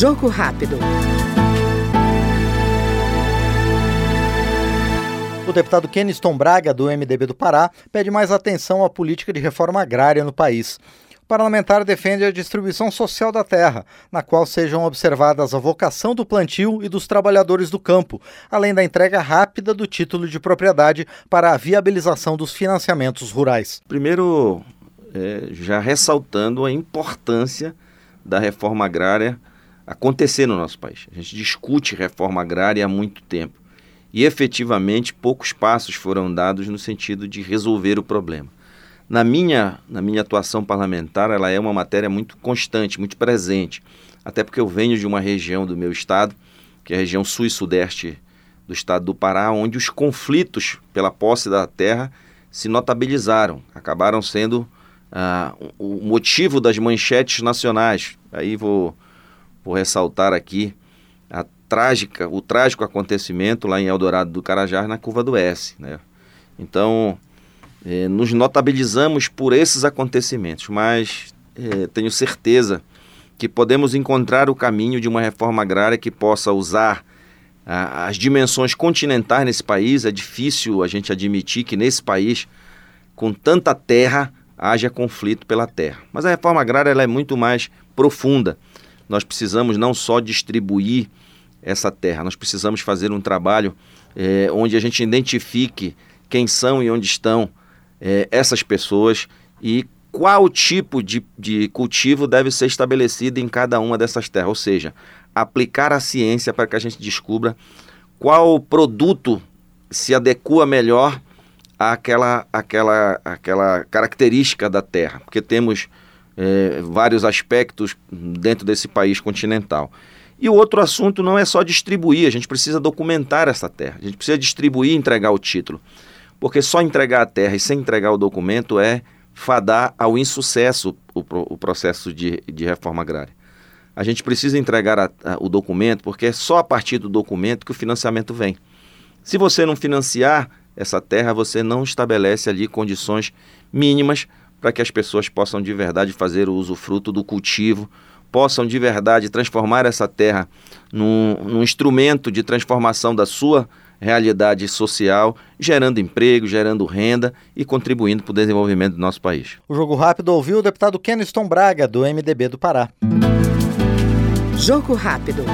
Jogo rápido. O deputado Keniston Braga, do MDB do Pará, pede mais atenção à política de reforma agrária no país. O parlamentar defende a distribuição social da terra, na qual sejam observadas a vocação do plantio e dos trabalhadores do campo, além da entrega rápida do título de propriedade para a viabilização dos financiamentos rurais. Primeiro, é, já ressaltando a importância da reforma agrária acontecer no nosso país. A gente discute reforma agrária há muito tempo e efetivamente poucos passos foram dados no sentido de resolver o problema. Na minha, na minha atuação parlamentar, ela é uma matéria muito constante, muito presente, até porque eu venho de uma região do meu estado, que é a região sul e sudeste do estado do Pará, onde os conflitos pela posse da terra se notabilizaram, acabaram sendo ah, o motivo das manchetes nacionais. Aí vou, vou ressaltar aqui a trágica, o trágico acontecimento lá em Eldorado do Carajás, na curva do S. Né? Então, eh, nos notabilizamos por esses acontecimentos, mas eh, tenho certeza que podemos encontrar o caminho de uma reforma agrária que possa usar as dimensões continentais nesse país. É difícil a gente admitir que nesse país, com tanta terra, haja conflito pela terra. Mas a reforma agrária ela é muito mais profunda. Nós precisamos não só distribuir essa terra, nós precisamos fazer um trabalho é, onde a gente identifique quem são e onde estão é, essas pessoas e qual tipo de, de cultivo deve ser estabelecido em cada uma dessas terras. Ou seja, aplicar a ciência para que a gente descubra qual produto se adequa melhor àquela, àquela, àquela característica da Terra, porque temos é, vários aspectos dentro desse país continental. E o outro assunto não é só distribuir, a gente precisa documentar essa terra, a gente precisa distribuir e entregar o título. Porque só entregar a terra e sem entregar o documento é fadar ao insucesso o, o processo de, de reforma agrária. A gente precisa entregar a, a, o documento porque é só a partir do documento que o financiamento vem. Se você não financiar, essa terra, você não estabelece ali condições mínimas para que as pessoas possam de verdade fazer o usufruto do cultivo, possam de verdade transformar essa terra num, num instrumento de transformação da sua realidade social, gerando emprego, gerando renda e contribuindo para o desenvolvimento do nosso país. O Jogo Rápido ouviu o deputado Keniston Braga, do MDB do Pará. Jogo Rápido.